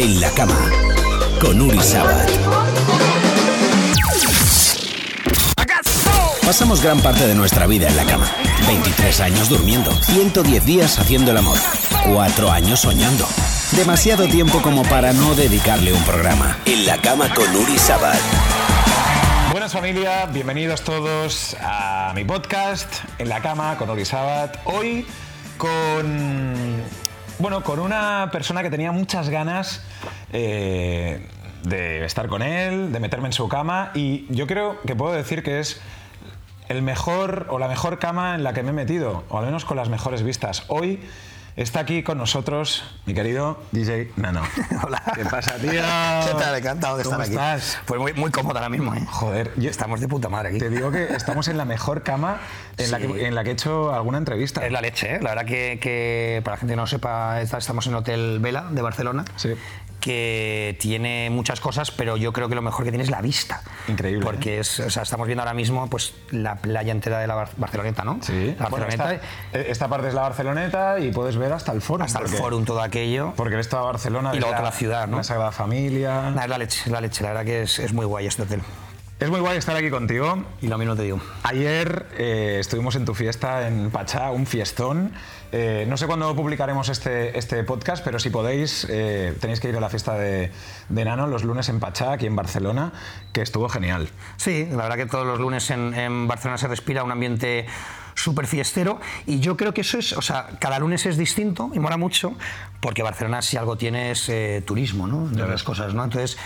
En la cama, con Uri Sabat. Pasamos gran parte de nuestra vida en la cama. 23 años durmiendo, 110 días haciendo el amor, 4 años soñando. Demasiado tiempo como para no dedicarle un programa. En la cama con Uri Sabat. Buenas familia, bienvenidos todos a mi podcast En la cama con Uri Sabat. Hoy con bueno, con una persona que tenía muchas ganas eh, de estar con él, de meterme en su cama y yo creo que puedo decir que es el mejor o la mejor cama en la que me he metido, o al menos con las mejores vistas. Hoy está aquí con nosotros mi querido DJ Nano. Hola. ¿Qué pasa, tío? ¿Qué tal? Encantado de ¿Cómo estar aquí. estás? Pues muy, muy cómodo ahora mismo, ¿eh? Joder, yo- Estamos de puta madre aquí. Te digo que estamos en la mejor cama en, la, Sí. que, en la que he hecho alguna entrevista. Es la leche, ¿eh? La verdad que, que, para la gente que no lo sepa, estamos en Hotel Vela de Barcelona. Sí. Que tiene muchas cosas, pero yo creo que lo mejor que tiene es la vista. Increíble, ¿eh? Porque es, o sea, estamos viendo ahora mismo pues, la playa entera de la Bar- Barceloneta, ¿no? Sí. La Bueno, Barceloneta. esta, eh, esta parte es la Barceloneta y puedes ver hasta el foro. hasta el Forum, todo aquello. Porque ves toda Barcelona. Y luego toda la ciudad, ¿no? La Sagrada Familia. Nah, es la leche, la leche. La verdad que es, es muy guay este hotel. Es muy guay estar aquí contigo. Y lo mismo te digo. Ayer eh, estuvimos en tu fiesta en Pachá, un fiestón. Eh, no sé cuándo publicaremos este, este podcast, pero si podéis, eh, tenéis que ir a la fiesta de, de Nano los lunes en Pachá, aquí en Barcelona, que estuvo genial. Sí, la verdad que todos los lunes en, en Barcelona se respira un ambiente súper fiestero y yo creo que eso es, o sea, cada lunes es distinto y mola mucho porque Barcelona si algo tiene es eh, turismo, ¿no? De las cosas, ¿no? Entonces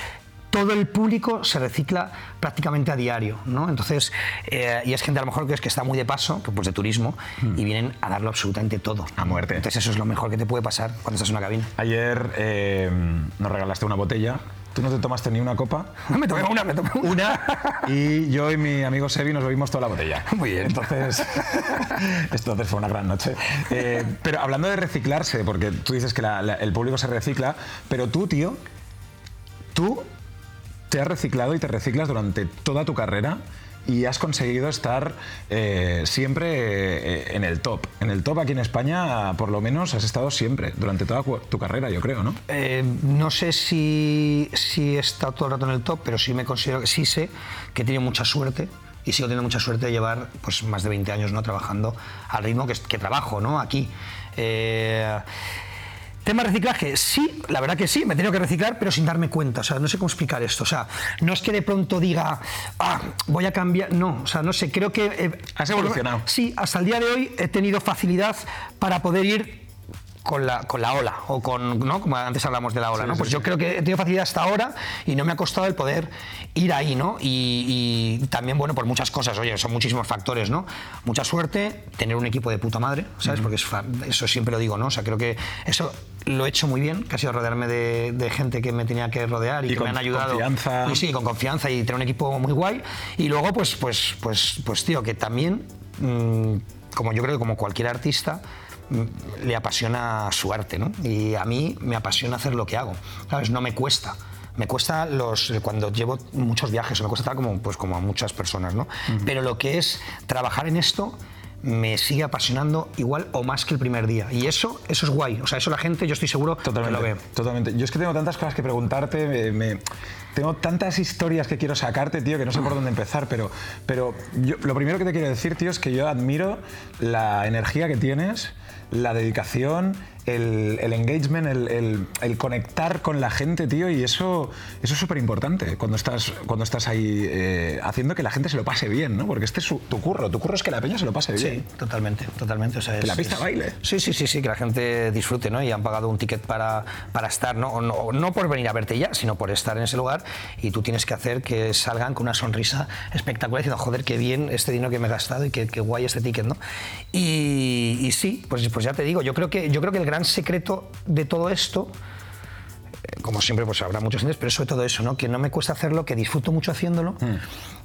todo el público se recicla prácticamente a diario, ¿no? Entonces, eh, y es gente a lo mejor que es que está muy de paso, pues de turismo, y vienen a darlo absolutamente todo. A muerte. Entonces eso es lo mejor que te puede pasar cuando estás en una cabina. Ayer eh, nos regalaste una botella. Tú no te tomaste ni una copa. me tomé una, me tomé Una y yo y mi amigo Sebi nos bebimos toda la botella. Muy bien. Entonces, entonces fue una gran noche. Eh, pero hablando de reciclarse, porque tú dices que la- la- el público se recicla, pero tú, tío, tú te has reciclado y te reciclas durante toda tu carrera y has conseguido estar eh, siempre eh, en el top. En el top aquí en España, por lo menos, has estado siempre, durante toda tu carrera, yo creo, ¿no? Eh, no sé si, si he estado todo el rato en el top, pero sí me considero que sí sé que he tenido mucha suerte y sigo teniendo mucha suerte de llevar pues, más de 20 años ¿no? trabajando al ritmo que, trabajo ¿no? aquí. Tema reciclaje, sí, la verdad que sí, me he tenido que reciclar, pero sin darme cuenta. O sea, no sé cómo explicar esto. O sea, no es que de pronto diga, ah, voy a cambiar. No, o sea, no sé, creo que. eh, Has evolucionado. Sí, hasta el día de hoy he tenido facilidad para poder ir con la, con la ola, o con, ¿no? Como antes hablamos de la ola, Sí, ¿no? sí, Pues sí. yo creo que he tenido facilidad hasta ahora y no me ha costado el poder ir ahí, ¿no? Y, y también, bueno, por muchas cosas, oye, son muchísimos factores, ¿no? Mucha suerte, tener un equipo de puta madre, ¿sabes? Porque es fa- eso siempre lo digo, ¿no? O sea, creo que eso lo he hecho muy bien, que ha sido rodearme de, de gente que me tenía que rodear y, Y que con me han ayudado. confianza. Y sí, con confianza y tener un equipo muy guay. Y luego, pues, pues, pues, pues tío, que también, mm, como yo creo que como cualquier artista, le apasiona su arte, ¿no? Y a mí me apasiona hacer lo que hago, ¿sabes? No me cuesta. Me cuesta los cuando llevo muchos viajes, me cuesta estar como, pues, como a muchas personas, ¿no? Pero lo que es trabajar en esto me sigue apasionando igual o más que el primer día. Y eso, eso es guay. O sea, eso la gente, yo estoy seguro Totalmente, que lo ve. totalmente. Yo es que tengo tantas cosas que preguntarte, me- me- tengo tantas historias que quiero sacarte, tío, que no sé por dónde empezar, pero, pero yo- lo primero que te quiero decir, tío, es que yo admiro la energía que tienes, la dedicación, el, el engagement, el, el- el conectar con la gente, tío, y eso, eso es súper importante cuando estás, cuando estás ahí eh, haciendo que la gente se lo pase bien, ¿no? Porque este es su- tu curro, tu curro es que la peña se lo pase bien. Sí, totalmente, totalmente. O sea, Que la pista es- baile. Sí, sí, sí, sí, que la gente disfrute, ¿no? Y han pagado un ticket para, para estar, ¿no? No, no por venir a verte ya, sino por estar en ese lugar y tú tienes que hacer que salgan con una sonrisa espectacular diciendo, joder, qué bien este dinero que me he gastado y qué, qué guay este ticket, ¿no? Y, y sí, pues, pues ya te digo, yo creo, que, yo creo que el gran secreto de todo esto eh, como siempre, pues habrá muchos entes, pero sobre todo eso, ¿no? Que no me cuesta hacerlo, que disfruto mucho haciéndolo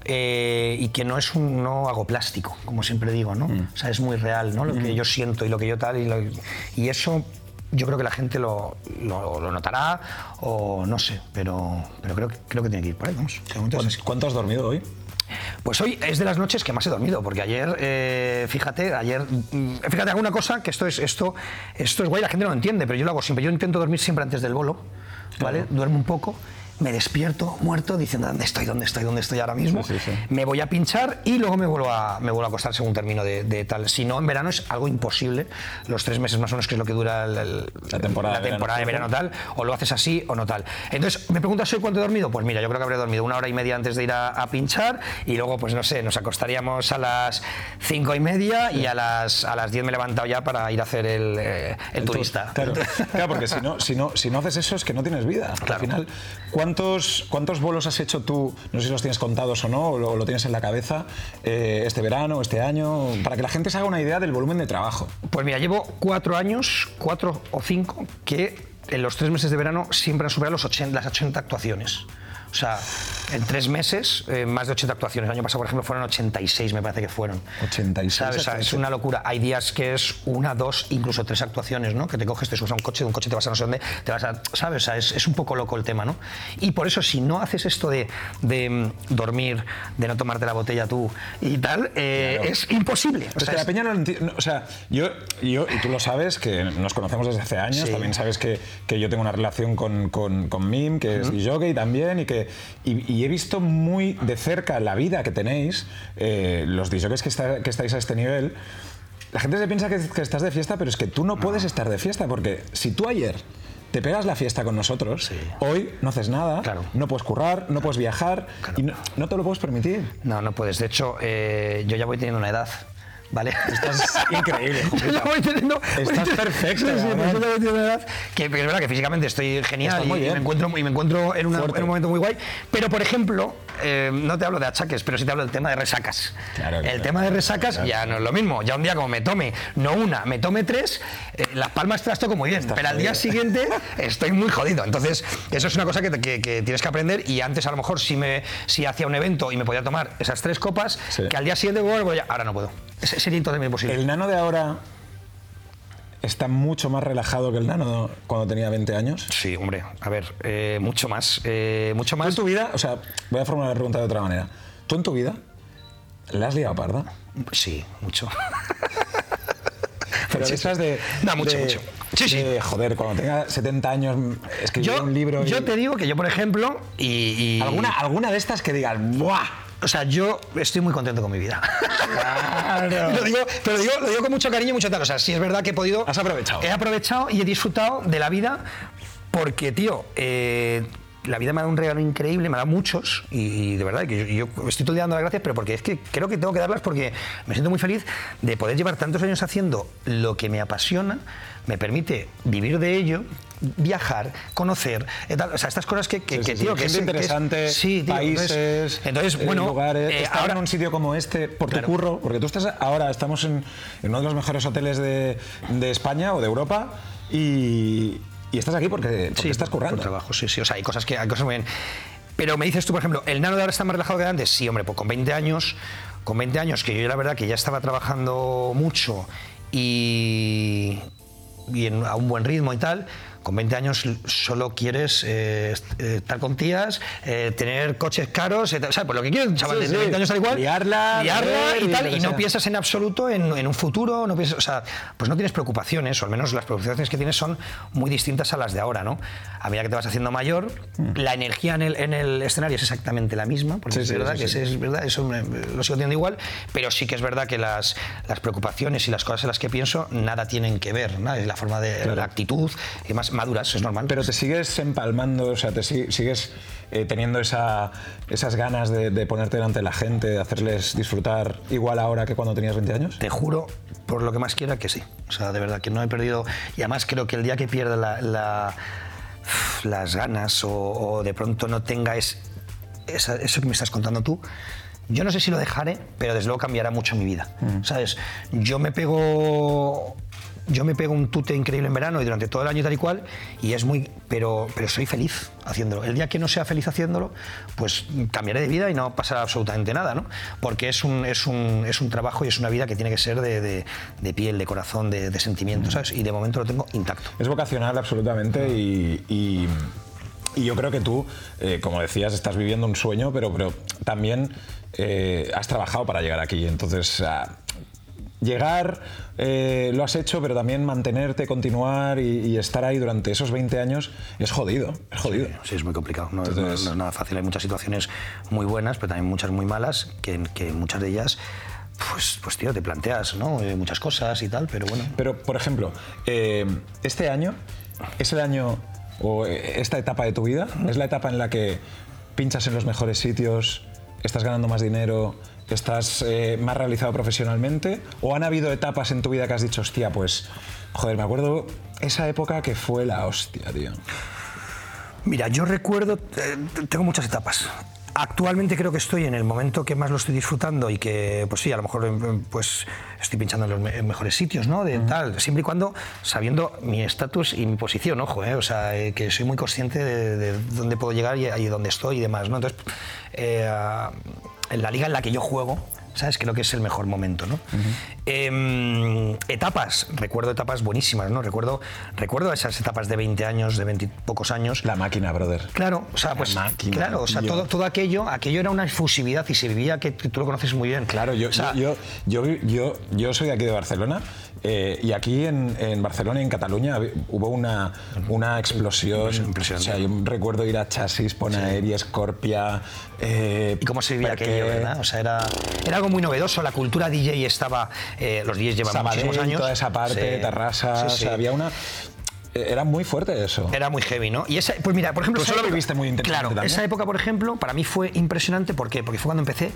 eh, y que no es un no hago plástico, como siempre digo, ¿no? O sea, es muy real, ¿no? Lo que yo siento y lo que yo tal y, lo- y eso yo creo que la gente lo, lo- lo notará o no sé, pero, pero creo, que- creo que tiene que ir por ahí, vamos. ¿Cuánto has dormido hoy? Pues hoy es de las noches que más he dormido, porque ayer, eh, fíjate, ayer, mm, fíjate, alguna cosa que esto es, esto, esto es guay, la gente no lo entiende, pero yo lo hago siempre. Yo intento dormir siempre antes del bolo, ¿vale? Duermo un poco me despierto muerto diciendo dónde estoy, dónde estoy, dónde estoy ahora mismo. Sí, sí, sí. Me voy a pinchar y luego me vuelvo a, me vuelvo a acostar según termino de, de tal. Si no, en verano es algo imposible. Los tres meses más o menos que es lo que dura el- el- La temporada la de temporada de verano. tal, o lo haces así o no tal. Entonces, ¿me preguntas hoy cuánto he dormido? Pues mira, yo creo que habré dormido una hora y media antes de ir a, a pinchar y luego, pues no sé, nos acostaríamos a las cinco y media y a las, a las diez me he levantado ya para ir a hacer el, eh, el turista. Claro, claro, porque si no, si, no, si no haces eso es que no tienes vida. Al final, ¿cuántos, ¿cuántos bolos has hecho tú? No sé si los tienes contados o no, o lo, tienes en la cabeza, eh, este verano, este año, para que la gente se haga una idea del volumen de trabajo. Pues mira, llevo cuatro años, cuatro o cinco, que en los tres meses de verano siempre han superado los 80, las 80 actuaciones. O sea, en tres meses, eh, más de 80 actuaciones. El año pasado, por ejemplo, fueron 86, me parece que fueron. 86 ¿Sabes? O sea, es una locura. Hay días que es una, dos, incluso tres actuaciones, ¿no? Que te coges, te subes a un coche, de un coche te vas a no sé dónde, te vas a. ¿Sabes? O sea, es, es un poco loco el tema, ¿no? Y por eso, si no haces esto de, de, mm, dormir, de no tomarte la botella tú y tal, eh, Claro. es imposible. O Pero es sea, que la es- peña no lo entiende. O sea, yo, yo, y tú lo sabes, que nos conocemos desde hace años, Sí. también sabes que, que yo tengo una relación con, con, con Mim, que es jockey también, y que y, y he visto muy de cerca la vida que tenéis, eh, los DJs que, está- que estáis a este nivel. La gente se piensa que, que estás de fiesta, pero es que tú no, puedes estar de fiesta, porque si tú ayer te pegas la fiesta con nosotros, Sí. hoy no haces nada, Claro. no puedes currar, no puedes viajar, y no, no te lo puedes permitir. No, no puedes. De hecho, eh, yo ya voy teniendo una edad. ¿Vale? Estás increíble, voy teniendo- Estás perfecto, Sí, sí, pues edad que, es verdad que físicamente estoy genial Estás y, me encuentro, y me encuentro en, una- en un momento muy guay. Pero, por ejemplo, eh, no te hablo de achaques, pero sí te hablo del tema de resacas. Claro, el claro. tema de resacas ya no es lo mismo. Ya un día como me tome, no una, me tome tres, eh, las palmas te las toco muy bien. pero al día jodido. siguiente estoy muy jodido. Entonces, eso es una cosa que, que- que tienes que aprender. Y antes, a lo mejor, si, me, si hacía un evento y me podía tomar esas tres copas, Sí. que al día siguiente, pues ya, ahora no puedo. Sería totalmente imposible. El nano de ahora está mucho más relajado que el nano cuando tenía 20 años. Sí, hombre, a ver, eh, mucho más, eh, mucho ¿Tú en más. tu vida, o sea, voy a formular la pregunta de otra manera. ¿Tú en tu vida la has liado parda? Sí, mucho. Pero esas de... No, mucho, de- mucho. Sí, sí. de, joder, cuando tenga 70 años escribir Yo, un libro y... yo te digo que yo, por ejemplo, y, y- ¿Alguna, alguna de estas que digas, ¡buah! O sea, yo estoy muy contento con mi vida. Claro. lo digo, pero lo digo, lo digo con mucho cariño y mucho tal. O sea, sí es verdad que he podido. Has aprovechado. He aprovechado y he disfrutado de la vida porque, tío, eh, la vida me ha dado un regalo increíble, me ha dado muchos y, de verdad que yo, yo estoy todo dando las gracias, pero porque es que creo que tengo que darlas porque me siento muy feliz de poder llevar tantos años haciendo lo que me apasiona, me permite vivir de ello, viajar, conocer, eh, tal, o sea, estas cosas que, que, Sí, que, sí, sí. tío, que es- que es- interesante, sí, tío, países, entonces, eh, bueno, lugares. eh, estar ahora en un sitio como este por Claro. tu curro, porque tú estás ahora estamos en, en uno de los mejores hoteles de, de España o de Europa y, y estás aquí porque, porque estás currando. Por trabajo, sí, sí. O sea, hay cosas que hay cosas muy bien. Pero me dices tú, por ejemplo, ¿el nano de ahora está más relajado que antes? Sí, hombre, pues con 20 años, con 20 años, que yo la verdad que ya estaba trabajando mucho y, y en, a un buen ritmo y tal. Con 20 años solo quieres eh, eh, estar con tías, eh, tener coches caros, tal, ¿sabes? Pues lo que quieres, chaval Sí, de sí. 20 años tal igual. Liarla, liarla beber y tal. Y no sea. piensas en absoluto en, en un futuro, no piensas, o sea, pues no tienes preocupaciones, o al menos las preocupaciones que tienes son muy distintas a las de ahora, ¿no? A medida que te vas haciendo mayor, la energía en el, en el escenario es exactamente la misma, porque Mm. Sí, es verdad que es verdad, eso me- lo sigo teniendo igual, pero sí que es verdad que las, las preocupaciones y las cosas en las que pienso nada tienen que ver, ¿no? Es la forma de la actitud y más maduras, es normal. Pero te sigues empalmando, o sea, te si- sigues eh, teniendo esa- esas ganas de, de ponerte delante de la gente, de hacerles disfrutar igual ahora que cuando tenías 20 años. Te juro, por lo que más quiera, que sí. O sea, de verdad, que no he perdido. Y además creo que el día que pierda la- la- las ganas o, o de pronto no tenga es- esa- eso que me estás contando tú, yo no sé si lo dejaré, pero desde luego cambiará mucho mi vida. ¿Sabes? Yo me pego. Yo me pego un tute increíble en verano y durante todo el año tal y cual, y es muy. Pero, pero soy feliz haciéndolo. El día que no sea feliz haciéndolo, pues cambiaré de vida y no pasará absolutamente nada, ¿no? Porque es un, es un, es un trabajo y es una vida que tiene que ser de, de- piel, de corazón, de, de sentimiento, ¿sabes? Y de momento lo tengo intacto. Es vocacional absolutamente y, y- y yo creo que tú, eh, como decías, estás viviendo un sueño, pero, pero también eh, has trabajado para llegar aquí. Entonces, ah, llegar, eh, lo has hecho, pero también mantenerte, continuar y, y estar ahí durante esos 20 años es jodido, es jodido. Sí, es muy complicado. No es nada fácil. Hay muchas situaciones muy buenas, pero también muchas muy malas, que, que muchas de ellas, pues, pues tío, te planteas ¿no? Eh, muchas cosas y tal, pero bueno. Pero, por ejemplo, eh, este año es el año o eh, esta etapa de tu vida, es la etapa en la que pinchas en los mejores sitios, estás ganando más dinero, estás eh, más realizado profesionalmente, o han habido etapas en tu vida que has dicho, hostia, pues, joder, me acuerdo esa época que fue la hostia, tío. Mira, yo recuerdo, eh, tengo muchas etapas. Actualmente creo que estoy en el momento que más lo estoy disfrutando y que, pues sí, a lo mejor eh, pues estoy pinchando en los me- en mejores sitios, ¿no? De tal, siempre y cuando sabiendo mi estatus y mi posición, ojo, ¿eh? O sea, eh, que soy muy consciente de, de dónde puedo llegar y, y dónde estoy y demás, ¿no? Entonces, eh, en la liga en la que yo juego, ¿sabes? Creo que es el mejor momento, ¿no? Em, etapas, recuerdo etapas buenísimas, ¿no? Recuerdo, recuerdo esas etapas de 20 años, de 20 y pocos años. La máquina, brother. Claro, o sea, pues máquina, claro, o sea, todo, todo aquello, aquello era una efusividad y se vivía que tú lo conoces muy bien. Claro, yo, O sea, yo, yo, yo, yo soy de aquí de Barcelona eh, y aquí en, en Barcelona y en Cataluña hubo una, una explosión. Impresionante. O sea, yo recuerdo ir a Chasis, Ponaeri, Scorpia. eh, y cómo se vivía aquello, ¿verdad? O sea, era, era algo muy novedoso. La cultura DJ estaba. eh, los DJs llevan Sabadell, muchísimos años. toda esa parte, Sí, Terrassa, sí, o sí. sea, había una. eh, Era muy fuerte eso. Era muy heavy, ¿no? Y esa, pues mira, por ejemplo. Esa eso lo época- viviste muy intensamente Claro, también. esa época, por ejemplo, para mí fue impresionante. ¿Por qué? Porque fue cuando empecé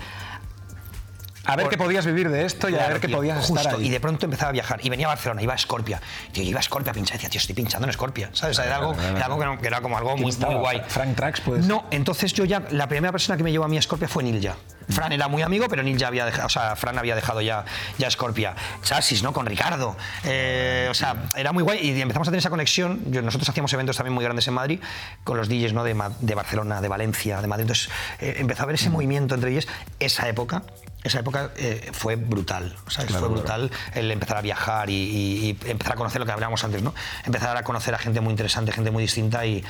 A ver Por- qué podías vivir de esto y a ver qué tío, podías justo, estar ahí. Y de pronto empezaba a viajar. Y venía a Barcelona, iba a Scorpia. Tío, yo iba a Scorpia a pinchar. Decía, tío, estoy pinchando en Scorpia. ¿Sabes? Era algo, era algo que, no- que era como algo ¿Quién muy, muy guay. Frank Trax, pues. No, entonces yo ya, la primera persona que me llevó a mí a Scorpia fue Nilja. Fran era muy amigo, pero Nilja había dejado, o sea, Fran había dejado ya, ya Scorpia. Chasis, ¿no? Con Ricardo. Eh, o sea, era muy guay y empezamos a tener esa conexión. Yo- nosotros hacíamos eventos también muy grandes en Madrid con los DJs, ¿no? De, Barcelona, de Valencia, de Madrid. Entonces eh, empezó a haber ese movimiento entre ellos. Esa época, esa época eh, fue brutal. ¿sabes? Claro, fue claro. brutal el empezar a viajar y, y- y empezar a conocer lo que hablábamos antes, ¿no? Empezar a conocer a gente muy interesante, gente muy distinta y,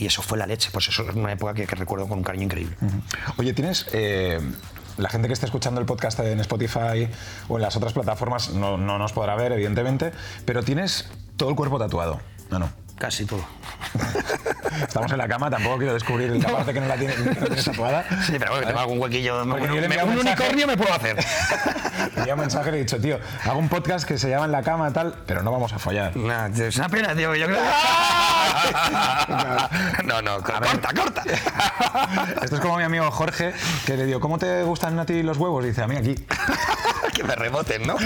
eso fue la leche. Pues eso es una época que, que recuerdo con un cariño increíble. Oye, tienes. eh, la gente que esté escuchando el podcast en Spotify o en las otras plataformas no, no nos podrá ver, evidentemente, pero tienes todo el cuerpo tatuado. No, no. Casi todo. Estamos en la cama, tampoco quiero descubrir la parte que no la tiene, no tatuada. Sí, pero bueno, que tengo algún huequillo. Un unicornio me puedo hacer. Envié un mensaje y le he dicho, tío, hago un podcast que se llama En la cama tal, pero no vamos a follar. Tío, es una pena, tío. Yo creo no, no, corta, corta. Esto es como mi amigo Jorge, que le digo, ¿cómo te gustan a ti los huevos? Y dice, a mí aquí. que me reboten, ¿no?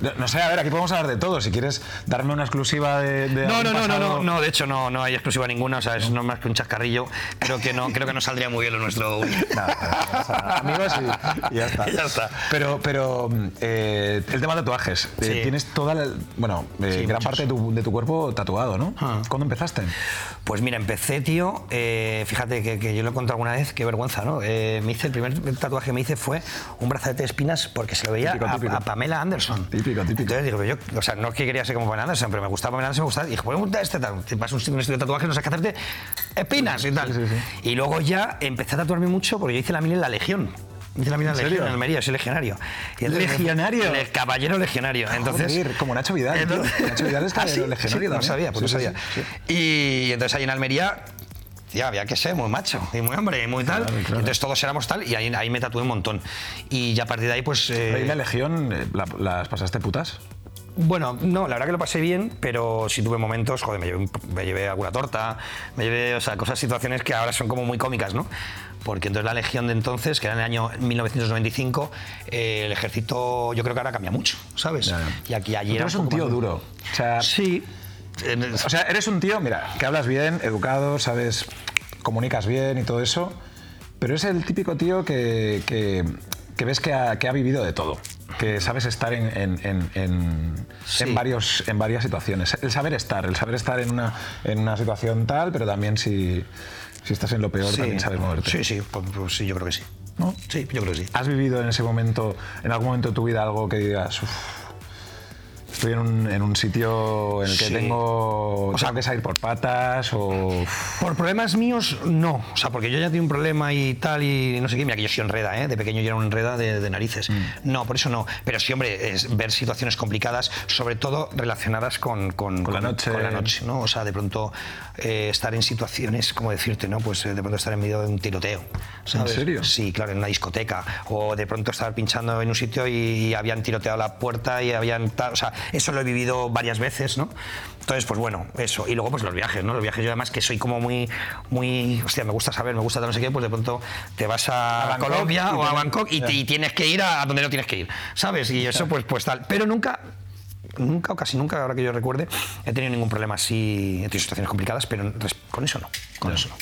No, no sé, a ver, aquí podemos hablar de todo. Si quieres darme una exclusiva de. de No, no, no, no, no, no, de hecho no, no hay exclusiva ninguna, o sea, es no más que un chascarrillo. Creo que no, creo que no saldría muy bien lo nuestro. Nada, nada, no nada. amigos y, y ya está. Ya está. Pero, pero eh, el tema de tatuajes. eh, Sí. tienes toda la, bueno, eh, Sí, gran muchos. parte de tu, de tu cuerpo tatuado, ¿no? Ah. ¿Cuándo empezaste? Pues mira, empecé, tío, eh, fíjate que, que yo lo he contado alguna vez, qué vergüenza, ¿no? Eh, me hice, el primer tatuaje que me hice fue un brazalete de espinas porque se lo veía Típico, a, típico. a Pamela Anderson. Típico, típico. Entonces digo, yo, o sea, no es que quería ser como Pamela Anderson, pero me gustaba Pamela Anderson, me gustaba. Y dije, pues gusta este tal. Te vas a un, un estudio de tatuajes, no sabes qué hacerte espinas y tal. Sí, sí, sí. Y luego ya empecé a tatuarme mucho porque yo hice la mil en la Legión. Hice la en la ¿En Legión en Almería, soy legionario. Y ¿Legionario? El caballero legionario. Entonces, Joder, como Nacho Vidal, tío. Nacho Vidal es ¿Ah, caballero sí? legionario Sí, No sabía, pues Sí, no sabía. Y entonces ahí en Almería, tía, había que ser muy macho y muy hombre y muy tal. Claro. Entonces todos éramos tal y ahí, ahí me tatué un montón. Y ya a partir de ahí, pues. eh, la Legión, eh, la- ¿las pasaste putas? Bueno, no, la verdad que lo pasé bien, pero sí tuve momentos, joder, me llevé, un- me llevé alguna torta, me llevé, o sea, cosas, situaciones que ahora son como muy cómicas, ¿no? Porque entonces la Legión de entonces, que era en el año 1995, eh, el ejército yo creo que ahora cambia mucho, ¿sabes? Y aquí era eres un un tío más- duro. O sea, Sí. O sea, eres un tío, mira, que hablas bien, educado, sabes, comunicas bien y todo eso, pero es el típico tío que, que- que ves que ha, que ha vivido de todo, que sabes estar en, en- en- en- Sí. en varios, en varias situaciones. El saber estar, el saber estar en una, en una situación tal, pero también si, si estás en lo peor, también sabes moverte. Sí, sí, pues, pues sí, yo creo que sí. ¿No? Sí, yo creo que sí. ¿Has vivido en ese momento, en algún momento de tu vida, algo que digas, "Uf, estoy en un, en un sitio en el que Sí. tengo, O sea- tengo que salir por patas o... Por problemas míos, no. O sea, porque yo ya tengo un problema y tal, y no sé qué. Mira, que yo soy enreda, ¿eh? De pequeño yo era un enreda de, de narices. Mm. No, por eso no. Pero sí, hombre, es ver situaciones complicadas, sobre todo relacionadas con, con, Con la noche. con la noche, ¿no? O sea, de pronto eh, estar en situaciones, como decirte, ¿no? Pues eh, de pronto estar en medio de un tiroteo. ¿sabes? serio? Sí, claro, en una discoteca. O de pronto estar pinchando en un sitio y habían tiroteado la puerta y habían. O sea, eso lo he vivido varias veces, ¿no? Entonces, pues bueno, eso. Y luego, pues los viajes, ¿no? Los viajes, yo además que soy como muy, muy. Hostia, me gusta saber, me gusta no sé qué, pues de pronto te vas a, A Colombia o a Bangkok y, te- y tienes que ir a, a donde no tienes que ir, ¿sabes? Y eso, pues, pues tal. Pero nunca. Nunca o casi nunca, ahora que yo recuerde, he tenido ningún problema así, he tenido situaciones complicadas, pero con eso no, con eso no.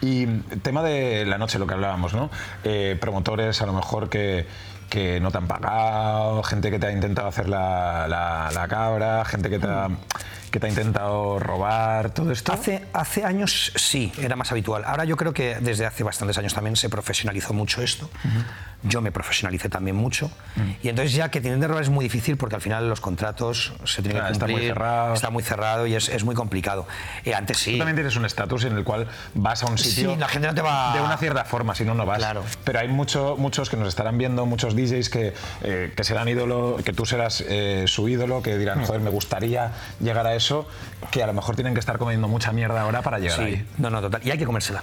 Y tema de la noche, lo que hablábamos, ¿no? Eh, promotores a lo mejor que, que no te han pagado, gente que te ha intentado hacer la, la- la cabra, gente que te, ha, que te ha intentado robar, todo esto. Hace, hace años sí, era más habitual. Ahora yo creo que desde hace bastantes años también se profesionalizó mucho esto. Yo me profesionalicé también mucho. Y entonces ya que tienen de robar es muy difícil porque al final los contratos se tienen Ah, que está muy cumplir. cerrado. Está muy cerrado y es, es muy complicado. Y antes sí. Tú también tienes un estatus en el cual vas a un sitio Sí, la gente no te va- de una cierta forma, si no, no vas. Claro. Pero hay mucho, muchos que nos estarán viendo, muchos DJs que, eh, que serán ídolo, que tú serás eh, su ídolo, que dirán, joder, me gustaría llegar a eso, que a lo mejor tienen que estar comiendo mucha mierda ahora para llegar Sí, ahí. no, no, total. Y hay que comérsela.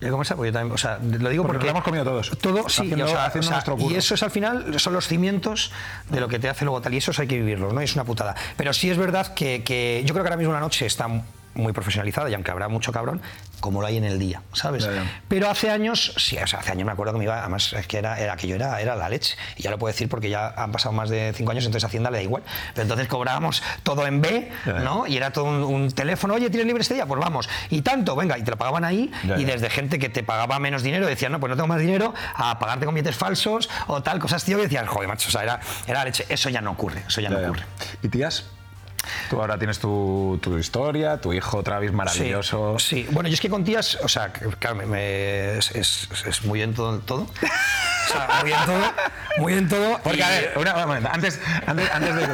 Hay que comérsela porque yo también, o sea, lo digo Porque porque, lo hemos comido todos. Todo, sí, Haciendo- o sea, haciendo o sea, y eso es al final, son los cimientos de lo que te hace luego tal, y esos hay que vivirlos, ¿no? Y es una putada. Pero sí es verdad que, que yo creo que ahora mismo la noche está muy profesionalizada, y aunque habrá mucho cabrón, como lo hay en el día, ¿sabes? Ya. Pero hace años, sí, o sea, hace años me acuerdo que me iba, además es que era, era aquello era, era la leche. Y ya lo puedo decir porque ya han pasado más de cinco años, entonces Hacienda le da igual. Pero entonces cobrábamos todo en B, ya. ¿no? Y era todo un, un teléfono, oye, ¿tienes libre este día? Pues vamos. Y tanto, venga, y te lo pagaban ahí, Ya, y desde gente que te pagaba menos dinero, decían, no, pues no tengo más dinero, a pagarte con billetes falsos o tal, cosas, tío, que decías, joder, macho, o sea, era, era la leche. Eso ya no ocurre, eso ya, no ocurre. ¿Y tías? Tú ahora tienes tu, tu historia, tu hijo Travis maravilloso. Sí, sí. bueno, yo es que con tías, o sea, claro, me- me- es, es- es muy bien todo, todo. O sea, muy bien todo, muy bien todo. Porque, y- a ver, una- un momento, antes, antes, antes de...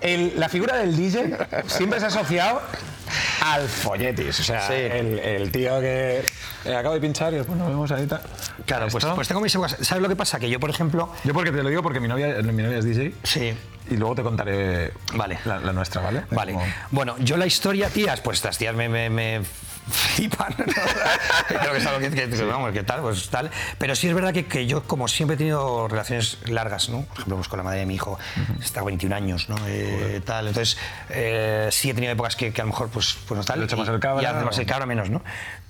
El- la figura del DJ siempre se ha asociado al folletis. O sea, Sí. el, el tío que eh, acabo de pinchar y después nos vemos ahorita. Claro, pues, pues tengo mis. ¿Sabes lo que pasa? Que yo, por ejemplo, Yo porque te lo digo porque mi novia, mi novia es DJ sí, y luego te contaré Vale. la, la nuestra, ¿vale? Vale. Como- Bueno, yo la historia, tías, pues estas tías me, me, me flipan. ¿no? Creo que es algo que, que- que, vamos, que tal, pues tal. Pero sí es verdad que, que yo, como siempre he tenido relaciones largas, ¿no? Por ejemplo, pues con la madre de mi hijo, está 21 años, ¿no? Eh, tal. Entonces, eh, sí he tenido épocas que, a lo mejor, pues, pues no tal. Echa y- más el cabra, más el cabra menos, ¿no?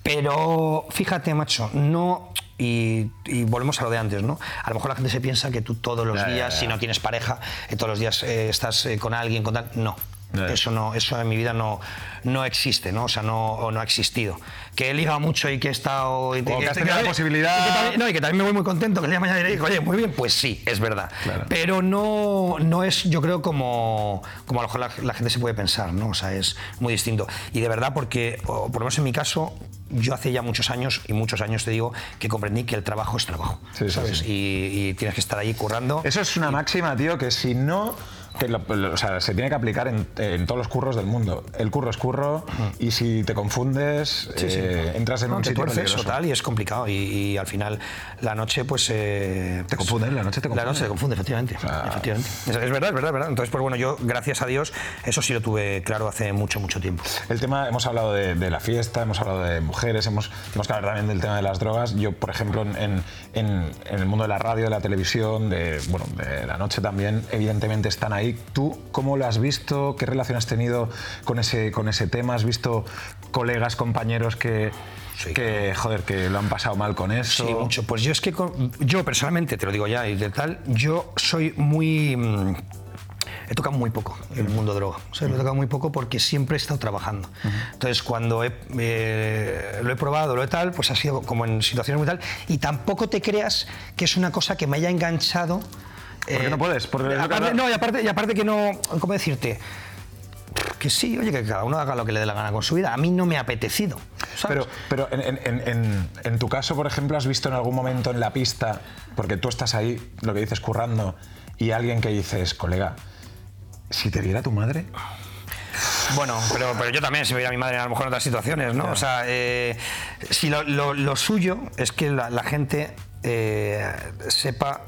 Pero fíjate, macho, no. Y, y volvemos a lo de antes, ¿no? A lo mejor la gente se piensa que tú todos los Ya, ya, días, ya. si no tienes pareja, eh, todos los días eh, estás eh, con alguien, con tal. No. Ya. Eso no, eso en mi vida no, no existe, ¿no? O sea, no, o no ha existido. Que he ligado mucho y que he estado. Y que has tenido la y que posibilidad- también- no, y que también me voy muy contento, que el día de mañana diré, oye, muy bien, pues sí, es verdad. Claro. Pero no, no es, yo creo, como, como a lo mejor la, la gente se puede pensar, ¿no? O sea, es muy distinto. Y de verdad, porque, o por lo menos en mi caso, yo hace ya muchos años, y muchos años te digo, que comprendí que el trabajo es trabajo, Sí, sí. Y, y tienes que estar ahí currando. Eso es una máxima, tío, que si no. Que lo- lo- o sea, se tiene que aplicar en, en todos los curros del mundo. El curro es curro y si te confundes, Sí, sí. eh, entras en No, un te sitio peligroso. tal y es complicado y, y al final la noche pues eh, Te pues, confunde, la noche te la confunde. noche te confunde efectivamente, sea- efectivamente. Es, es verdad es verdad es verdad entonces pues bueno yo gracias a Dios eso sí lo tuve claro hace mucho mucho tiempo El tema, hemos hablado de, de la fiesta, hemos hablado de mujeres, hemos, hemos que hablar también del tema de las drogas. Yo, por ejemplo, en, en- en- en el mundo de la radio, de la televisión, de, bueno, de la noche también, evidentemente están ahí. ¿Tú cómo lo has visto? ¿Qué relación has tenido con ese, con ese tema? ¿Has visto colegas, compañeros que, Sí. que, joder, que lo han pasado mal con eso? sí mucho pues yo es que con- yo personalmente te lo digo ya y de tal yo soy muy mm, he tocado muy poco el mundo droga. O sea, lo he tocado muy poco porque siempre he estado trabajando. Entonces, cuando he, eh, lo he probado, lo he tal, pues ha sido como en situaciones muy tal. Y tampoco te creas que es una cosa que me haya enganchado. Eh, Porque no puedes, porque- aparte, no, y aparte, y aparte que no. ¿Cómo decirte? Que sí, oye, que cada uno haga lo que le dé la gana con su vida. A mí no me ha apetecido. ¿sabes? Pero, pero en, en- en- en- en tu caso, por ejemplo, ¿has visto en algún momento en la pista, porque tú estás ahí, lo que dices, currando, y alguien que dices, colega, Si te viera tu madre. Bueno, pero, pero yo también, si veía a mi madre a lo mejor en otras situaciones, ¿no? O sea, eh, si lo, lo- lo suyo es que la, la gente eh, sepa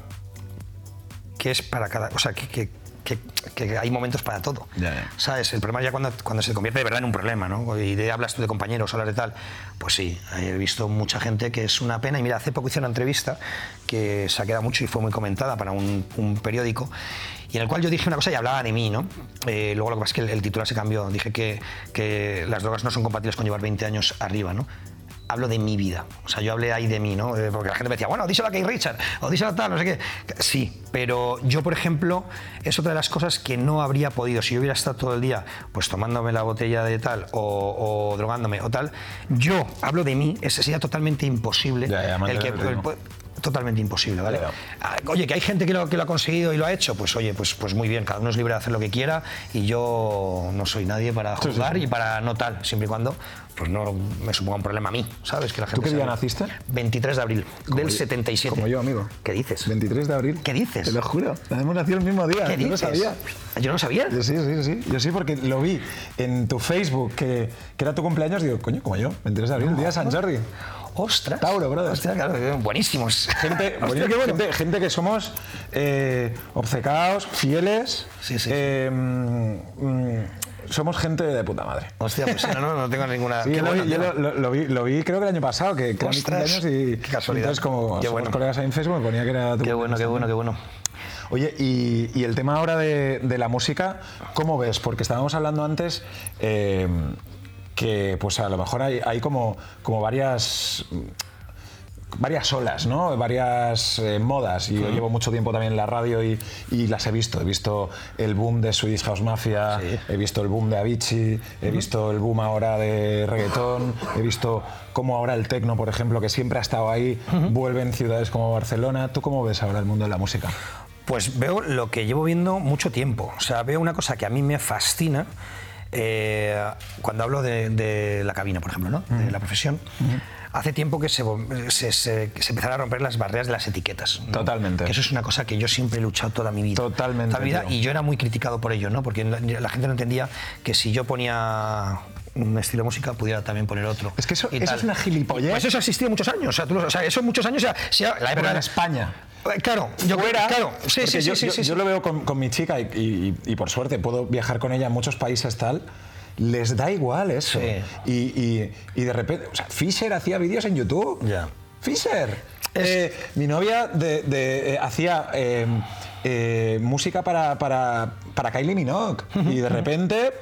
que es para cada. O sea, que, que- que- que hay momentos para todo. Ya, ya. ¿Sabes? El problema ya cuando, cuando se convierte de verdad en un problema, ¿no? Y de, hablas tú de compañeros, hablas de tal. Pues sí, he visto mucha gente que es una pena. Y mira, hace poco hice una entrevista que se ha quedado mucho y fue muy comentada para un, un periódico. Y en el cual yo dije una cosa y hablaba de mí, ¿no? Eh, luego lo que pasa es que el, el titular se cambió. Dije que, que las drogas no son compatibles con llevar 20 años arriba, ¿no? Hablo de mi vida. O sea, yo hablé ahí de mí, ¿no? Eh, Porque la gente me decía, bueno, díselo a Kate Richard, o díselo a tal, no sé qué. Sí, pero yo, por ejemplo, es otra de las cosas que no habría podido. Si yo hubiera estado todo el día, pues tomándome la botella de tal, o, o drogándome, o tal, yo hablo de mí, ese sería totalmente imposible. Ya, ya, el que, el- Totalmente imposible, ¿vale? Ya. Ah, Oye, que hay gente que lo, que lo ha conseguido y lo ha hecho, pues oye, pues, pues muy bien, cada uno es libre de hacer lo que quiera y yo no soy nadie para Sí, sí, juzgar sí. y para no tal, siempre y cuando pues no me suponga un problema a mí, ¿sabes? Que la gente qué día naciste? 23 de abril del yo- 77. como yo, amigo. ¿Qué dices? 23 de abril. ¿Qué dices? Te lo juro. Hemos nacido el mismo día. ¿Qué yo dices? lo sabía. Yo no sabía. Yo sí, sí, sí. Yo sí, porque lo vi en tu Facebook, que, que era tu cumpleaños. Digo, coño, como yo, 23 de abril, el día de San Jordi. Ostras. Tauro, brother. Hostia, claro, eh, buenísimos. Gente, Hostia, qué bueno. gente, gente que somos eh, obcecados, fieles. Sí, sí. eh, mm, somos gente de puta madre. Hostia, pues no, no, no tengo ninguna. Sí, yo, lo, bueno, vi, yo lo- lo- lo vi, lo vi creo que el año pasado, que, que era mi Ostras, y qué casualidad. entonces como Qué bueno. colegas ahí en Facebook me ponía que era tu Qué bueno, qué bueno, qué bueno. Oye, y, y el tema ahora de, de la música, ¿cómo ves? Porque estábamos hablando antes eh, que pues a lo mejor hay, hay como, como varias varias olas, ¿no? Varias eh, modas. Y yo llevo mucho tiempo también en la radio y, y las he visto. He visto el boom de Swedish House Mafia, Sí. he visto el boom de Avicii, he visto el boom ahora de reggaetón, he visto cómo ahora el tecno, por ejemplo, que siempre ha estado ahí, vuelve en ciudades como Barcelona. ¿Tú cómo ves ahora el mundo de la música? Pues veo lo que llevo viendo mucho tiempo. O sea, veo una cosa que a mí me fascina eh, cuando hablo de, de la cabina, por ejemplo, ¿no? de la profesión. Hace tiempo que se, se, se- se empezaron a romper las barreras de las etiquetas. ¿no? Totalmente. Que eso es una cosa que yo siempre he luchado toda mi vida. Totalmente, Toda mi vida, y yo era muy criticado por ello, ¿no? Porque la, gente no entendía que si yo ponía un estilo de música pudiera también poner otro. Es que eso- eso es una gilipollez. Pues eso ha existido muchos años. O sea, tú o sea, eso muchos años. O sea, la Pero época en de- España. Eh, Claro, yo Fuera, claro, sí, sí, yo, sí, yo- lo veo con, con mi chica y, y- y por suerte puedo viajar con ella en muchos países tal. Les da igual eso. Y, y- de repente, o sea, Fisher hacía vídeos en YouTube. Ya. Fisher. Eh, mi novia de- de- eh, hacía eh, música para, para, para Kylie Minogue y de repente.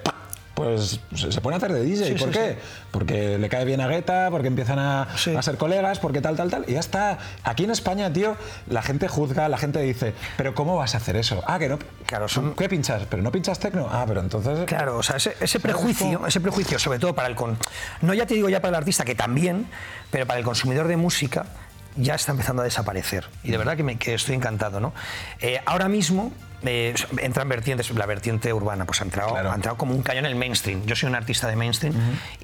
Pues se pone a hacer de DJ. Sí, ¿Por sí, qué? sí. Porque le cae bien a Guetta, porque empiezan a, ser colegas, porque tal, tal, tal. Y ya está. Aquí en España, tío, la gente juzga, la gente dice, pero ¿cómo vas a hacer eso? Ah, que no. Claro, son- ¿Qué pinchas? ¿Pero no pinchas tecno? Ah, pero entonces. Claro, o sea, ese, ese prejuicio, ese prejuicio, sobre todo para el con, no ya te digo ya para el artista que también, pero para el consumidor de música ya está empezando a desaparecer y de verdad que, me, que estoy encantado, ¿no? Eh, ahora mismo eh, entran vertientes, la vertiente urbana, pues ha entrado, Claro. ha entrado como un cañón en el mainstream. Yo soy un artista de mainstream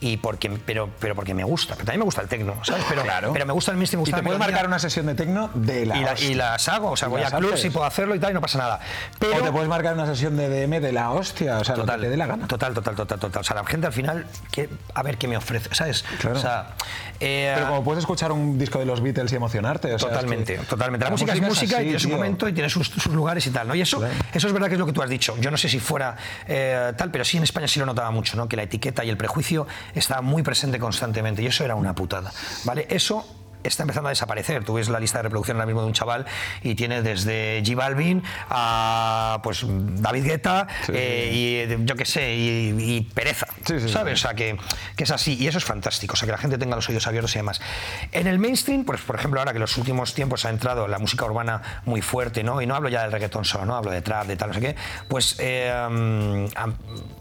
y porque, pero, pero porque me gusta, pero también me gusta el tecno, ¿sabes? Pero, Claro. pero me gusta el mainstream, me Y gusta te la puedes melodía. marcar una sesión de tecno de la y, la- y las hago, o sea, Y voy a clubs y puedo hacerlo y tal y no pasa nada. Pero O te puedes marcar una sesión de DM de la hostia, o sea, lo que te dé la gana. Total, total, total, total. O sea, la gente al final, que, a ver qué me ofrece, ¿sabes? Claro. O sea, eh, Pero como puedes escuchar un disco de los Beatles y emocionarte. o sea, es Totalmente, que totalmente. La, música, es música así, y tiene su tío. momento y tiene sus, sus lugares y tal, ¿no? Y eso, Claro. eso es verdad que es lo que tú has dicho. Yo no sé si fuera eh, tal, pero sí en España sí lo notaba mucho, ¿no? Que la etiqueta y el prejuicio estaba muy presente constantemente y eso era una putada, ¿vale? Eso está empezando a desaparecer. Tú ves la lista de reproducción ahora mismo de un chaval y tiene desde G Balvin a pues David Guetta eh, y eh, yo qué sé, y, y Pereza, Sí, sí, ¿sabes? O sea, que, que es así y eso es fantástico, o sea, que la gente tenga los oídos abiertos y demás. En el mainstream, pues por ejemplo, ahora que en los últimos tiempos ha entrado la música urbana muy fuerte, ¿no? Y no hablo ya del reggaetón solo, ¿no? Hablo de trap, de tal, no sé qué, pues eh, um, a,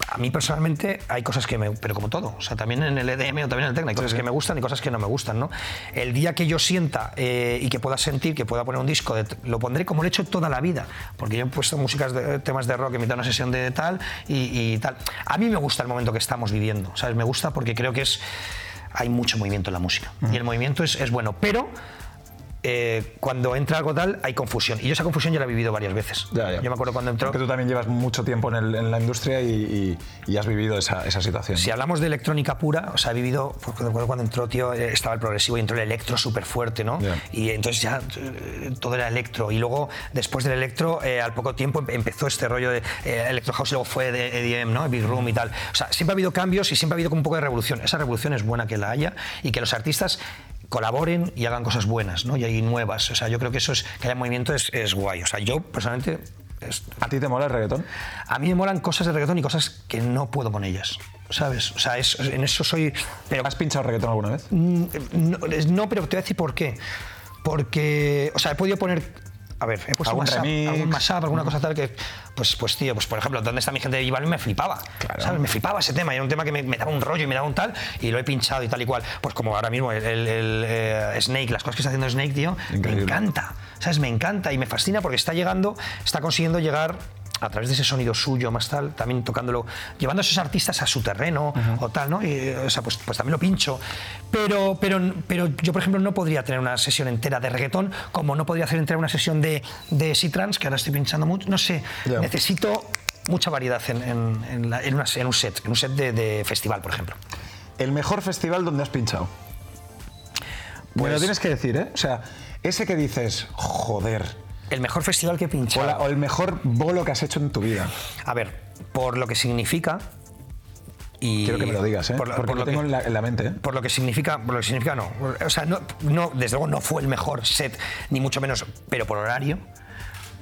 a mí personalmente hay cosas que me... Pero como todo, o sea, también en el EDM o también en el techno hay cosas que me gustan y cosas que no me gustan, ¿no? El día que yo sienta eh, y que pueda sentir, que pueda poner un disco, lo pondré como lo he hecho toda la vida, porque yo he puesto músicas temas de rock en mitad de una sesión de tal y, y tal. A mí me gusta el momento que estamos viviendo, ¿sabes? Me gusta porque creo que es hay mucho movimiento en la música y el movimiento es, es bueno, pero eh, cuando entra algo tal, hay confusión. Y yo esa confusión ya la he vivido varias veces. Ya, ya. Yo me acuerdo cuando entró. Porque tú también llevas mucho tiempo en, el- en la industria y, y- y has vivido esa, esa situación. Si hablamos de electrónica pura, o sea, he vivido, pues, me acuerdo cuando entró, tío, eh, estaba el progresivo y entró el electro súper fuerte, ¿no? Ya. Y entonces ya eh, todo era electro. Y luego, después del electro, eh, al poco tiempo em- empezó este rollo de eh, electro house y luego fue de EDM, ¿no? Big Room y tal. O sea, siempre ha habido cambios y siempre ha habido como un poco de revolución. Esa revolución es buena que la haya y que los artistas colaboren y hagan cosas buenas, ¿no? Y hay nuevas. O sea, yo creo que eso es, que haya movimiento es, es guay. O sea, yo personalmente... es- ¿A ti te mola el reggaetón? a mí me molan cosas de reggaetón y cosas que no puedo con ellas, ¿sabes? O sea, es- en eso soy... Pero, ¿Has pinchado reggaetón alguna vez? Mm, no, no, pero te voy a decir por qué. Porque, o sea, he podido poner... A ver, he puesto ¿Algún mashup, remix? algún mashup, alguna cosa tal que, pues, pues tío, pues por ejemplo, ¿dónde está mi gente de J Me flipaba, Claro. ¿sabes? Me flipaba ese tema, y era un tema que me, me daba un rollo y me daba un tal, y lo he pinchado y tal y cual. Pues como ahora mismo el, el- el, eh, Snake, las cosas que está haciendo Snake, tío, Increíble. me encanta, ¿sabes? Me encanta y me fascina porque está llegando, está consiguiendo llegar a través de ese sonido suyo más tal, también tocándolo, llevando a esos artistas a su terreno o tal, ¿no? Y, o sea, pues, pues también lo pincho. Pero, pero, pero yo, por ejemplo, no podría tener una sesión entera de reggaetón, como no podría hacer entera una sesión de, de C-Trans, que ahora estoy pinchando mucho. No sé, necesito mucha variedad en, en- en la- en una- en un set, en un set de, de festival, por ejemplo. El mejor festival donde has pinchado. Pues lo tienes que decir, ¿eh? O sea, ese que dices, joder. El mejor festival que he O, pinchado. la- o el mejor bolo que has hecho en tu vida. A ver, por lo que significa. Y Quiero que me lo digas, ¿eh? por lo- Porque por lo lo tengo que- en la, en la mente, ¿eh? Por lo que significa, por lo que significa no. O sea, no, no, desde luego no fue el mejor set, ni mucho menos, pero por horario,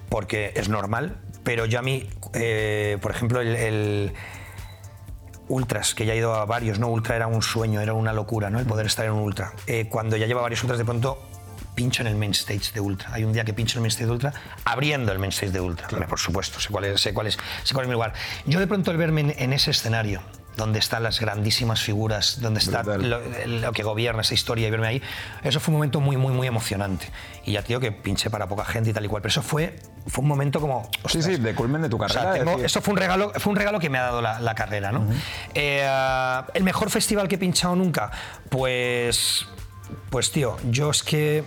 porque es normal. Pero yo a mí, eh, por ejemplo, el, el Ultras, que ya he ido a varios, ¿no? Ultra era un sueño, era una locura, ¿no? El poder estar en un Ultra. Eh, cuando ya lleva varios Ultras, de pronto pincho en el main stage de Ultra. Hay un día que pincho en el main stage de Ultra, abriendo el main stage de Ultra. Por supuesto, sé cuál, es, sé, cuál es, sé cuál es mi lugar. Yo de pronto el verme en, en ese escenario, donde están las grandísimas figuras, donde está lo, lo que gobierna esa historia y verme ahí, eso fue un momento muy, muy, muy emocionante. Y ya, tío, que pinché para poca gente y tal y cual. Pero eso fue, fue un momento como... Sí, ostras, sí, de culmen de tu o sea, carrera. tengo- eso fue un regalo, fue un regalo que me ha dado la, la carrera, ¿no? Eh, ah, el mejor festival que he pinchado nunca, pues, pues tío, yo es que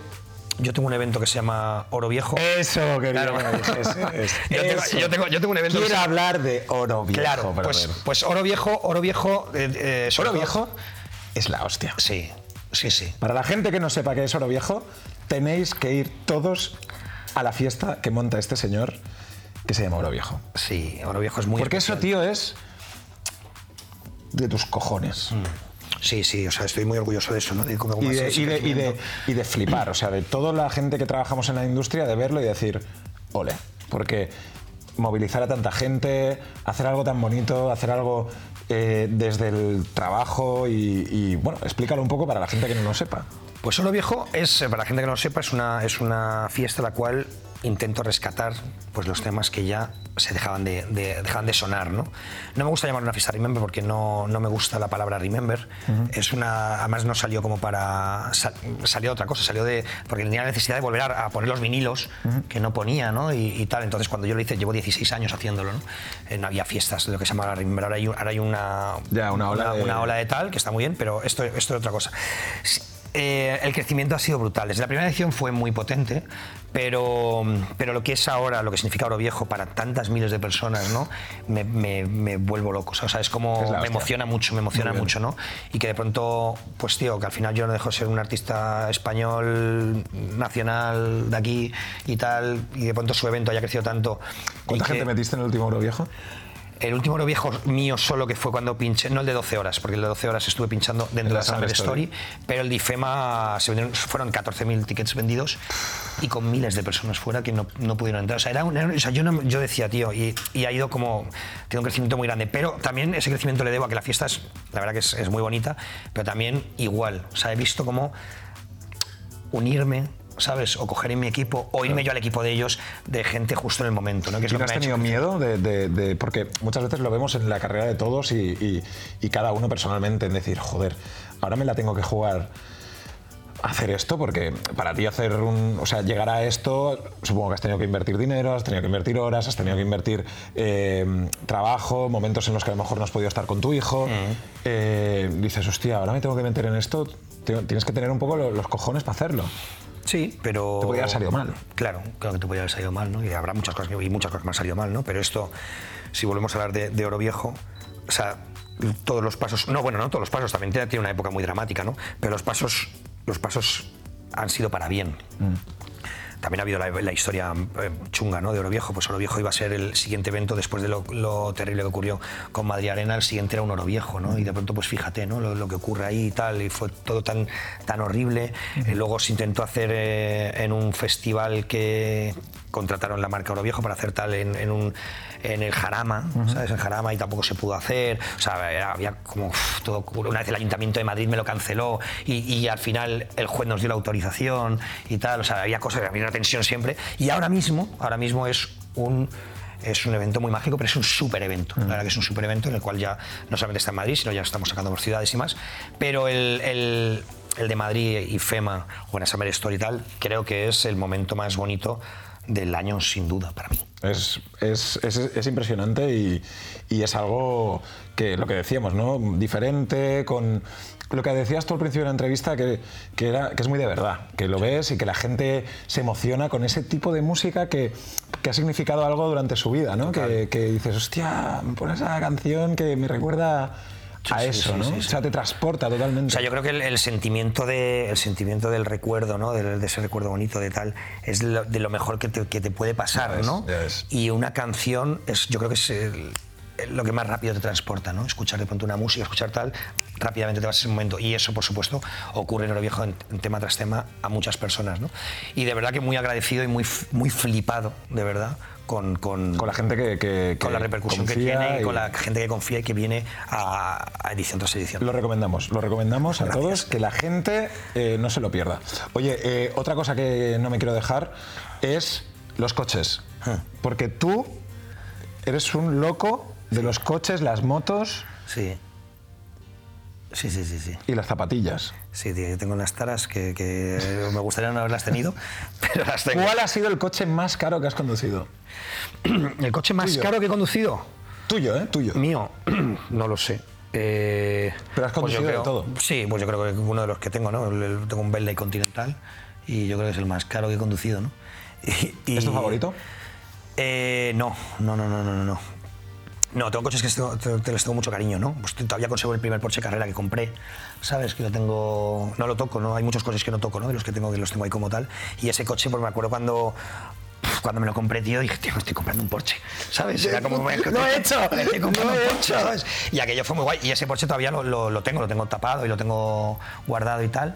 yo tengo un evento que se llama Oro Viejo. Eso Claro. que es- Yo tengo- yo tengo- yo tengo un evento Quiero hablar de oro viejo. claro, pues, pues Oro Viejo, Oro Viejo, eh, eh, oro viejo es la hostia. Sí, sí, sí. Para la gente que no sepa qué es oro viejo, tenéis que ir todos a la fiesta que monta este señor que se llama oro viejo. Sí, Oro Viejo es muy Porque eso, tío, es de tus cojones. Sí, sí, o sea, estoy muy orgulloso de eso, ¿no? De cómo Y de, y, de, y, de, crecimiento. y de flipar, o sea, de toda la gente que trabajamos en la industria, de verlo y decir, ole, porque movilizar a tanta gente, hacer algo tan bonito, hacer algo eh, desde el trabajo y, y, bueno, explícalo un poco para la gente que no lo sepa. Pues Oro Viejo es, eh, para la gente que no lo sepa, es una, es una fiesta la cual intento rescatar pues, los temas que ya se dejaban de, de- dejaban de sonar. ¿no? no me gusta llamar una fiesta Remember porque no, no me gusta la palabra Remember. es una, además no salió como para... sal- salió de otra cosa, salió de... porque tenía la necesidad de volver a, a poner los vinilos que no ponía ¿no? Y, y tal. Entonces cuando yo lo hice, llevo 16 años haciéndolo. ¿no? Eh, no había fiestas de lo que se llama la Remember. Ahora hay, ahora hay una, Ya, una ola de- una ola de tal, que está muy bien, pero esto, esto es otra cosa. Sí, eh, el crecimiento ha sido brutal. Desde la primera edición fue muy potente, pero, pero lo que es ahora, lo que significa Oro Viejo para tantas miles de personas, ¿no? me, me- me vuelvo loco. O sea, es como Es me emociona mucho, me emociona mucho, ¿no? Y que de pronto, pues tío, que al final yo no dejo de ser un artista español, nacional, de aquí y tal, y de pronto su evento haya crecido tanto. ¿Cuánta que- gente metiste en el último oro viejo? El último oro viejo mío solo que fue cuando pinché, no el de 12 horas, porque el de 12 horas estuve pinchando dentro En de la Summer Summer Story, pero el de IFEMA se vendieron- fueron 14.000 tickets vendidos y con miles de personas fuera que no, no pudieron entrar. O sea, era un- o sea, yo, no- yo decía, tío, y, y ha ido como, tiene un crecimiento muy grande, pero también ese crecimiento le debo a que la fiesta es, la verdad que es, es muy bonita, pero también igual. O sea, he visto como unirme. ¿Sabes? O coger en mi equipo, o irme yo al equipo de ellos, de gente justo en el momento. ¿no? Que es ¿Y lo no que has hecho tenido miedo de, de- de- Porque muchas veces lo vemos en la carrera de todos y, y- y cada uno personalmente en decir, joder, ahora me la tengo que jugar hacer esto porque para ti hacer un... O sea, llegar a esto, supongo que has tenido que invertir dinero, has tenido que invertir horas, has tenido que invertir eh, trabajo, momentos en los que a lo mejor no has podido estar con tu hijo. Eh, dices, hostia, ahora me tengo que meter en esto. Tienes que tener un poco lo- los cojones para hacerlo. Sí, pero... Te podría haber salido mal. Claro, claro que te podría haber salido mal, ¿no? Y habrá muchas cosas que, y muchas cosas que me han salido mal, ¿no? Pero esto, si volvemos a hablar de, de Oro Viejo, o sea, todos los pasos... No, bueno, no todos los pasos, también tiene tiene una época muy dramática, ¿no? Pero los pasos, los pasos han sido para bien. También ha habido la, la historia eh, chunga ¿no? de Oro Viejo. Pues Oro Viejo iba a ser el siguiente evento después de lo, lo terrible que ocurrió con Madrid Arena. El siguiente era un Oro Viejo, ¿no? Y de pronto, pues fíjate, ¿no? Lo, lo que ocurre ahí y tal. Y fue todo tan, tan horrible. Eh, luego se intentó hacer eh, en un festival que contrataron la marca Oro Viejo para hacer tal en, en un, en el Jarama, ¿sabes? En Jarama y tampoco se pudo hacer. O sea, era- había como uf, todo. Una vez el Ayuntamiento de Madrid me lo canceló y, y al final el juez nos dio la autorización y tal. O sea, había cosas, había una tensión siempre. Y ahora mismo, ahora mismo es un. Es un evento muy mágico, pero es un súper evento. La verdad que es un súper evento en el cual ya no solamente está en Madrid, sino ya estamos sacando por ciudades y más. Pero el, el- de Madrid y FEMA o en Summer Story y tal, creo que es el momento más bonito del año, sin duda, para mí. Es, es- es- es impresionante y, y es algo que, lo que decíamos, ¿no? Diferente, con lo que decías tú al principio de la entrevista, que, que, era, que es muy de verdad, que lo ves y que la gente se emociona con ese tipo de música que, que ha significado algo durante su vida, ¿no? Que, que dices, hostia, pones esa canción que me recuerda a eso, sí, ¿no? O sea, te transporta totalmente. O sea, yo creo que el, el sentimiento, de, el sentimiento del recuerdo, ¿no? de, de ese recuerdo bonito, de tal, es lo- de lo mejor que te, que te puede pasar, Ya ¿no? Y una canción, es, yo creo que es el- lo que más rápido te transporta, ¿no? Escuchar de pronto una música, escuchar tal, rápidamente te vas a ese momento. Y eso, por supuesto, ocurre en Oro Viejo en, en tema tras tema a muchas personas, ¿no? Y de verdad que muy agradecido y muy, muy flipado, de verdad, con, con, con la gente que, que- con la repercusión que tiene y con la gente que confía y que viene a, a edición tras edición. Lo recomendamos, lo recomendamos a todos, que la gente eh, no se lo pierda. Oye, eh, otra cosa que no me quiero dejar es los coches. Porque tú eres un loco de los coches, las motos Sí. Sí, sí, sí, sí. y las zapatillas. Sí, tío, yo tengo unas taras que, que me gustaría no haberlas tenido, pero las tengo. ¿Cuál ha sido el coche más caro que has conducido? ¿El coche más Tuyo. caro que he conducido? Tuyo, ¿eh? Tuyo. Mío, no lo sé. Eh, Pero has pues conducido de todo. Sí, pues yo creo que uno de los que tengo, ¿no? Tengo un Bentley Continental y yo creo que es el más caro que he conducido, ¿no? Y- y- ¿Es tu favorito? Eh, no, no, no, no, no, no, no. Tengo coches que te, te les tengo mucho cariño, ¿no? Pues todavía conservo el primer Porsche Carrera que compré, ¿sabes? Que lo tengo... No lo toco, ¿no? Hay muchos coches que no toco, ¿no? De los que tengo, que los tengo ahí como tal. Y ese coche, pues me acuerdo cuando... Cuando me lo compré, tío, dije, tío, me estoy comprando un Porsche, ¿sabes? Era como, me- ¡Lo he hecho! me estoy comprando ¡Lo he un Porsche, hecho! ¿sabes? Y aquello fue muy guay. Y ese Porsche todavía lo, lo- lo tengo, lo tengo tapado y lo tengo guardado y tal.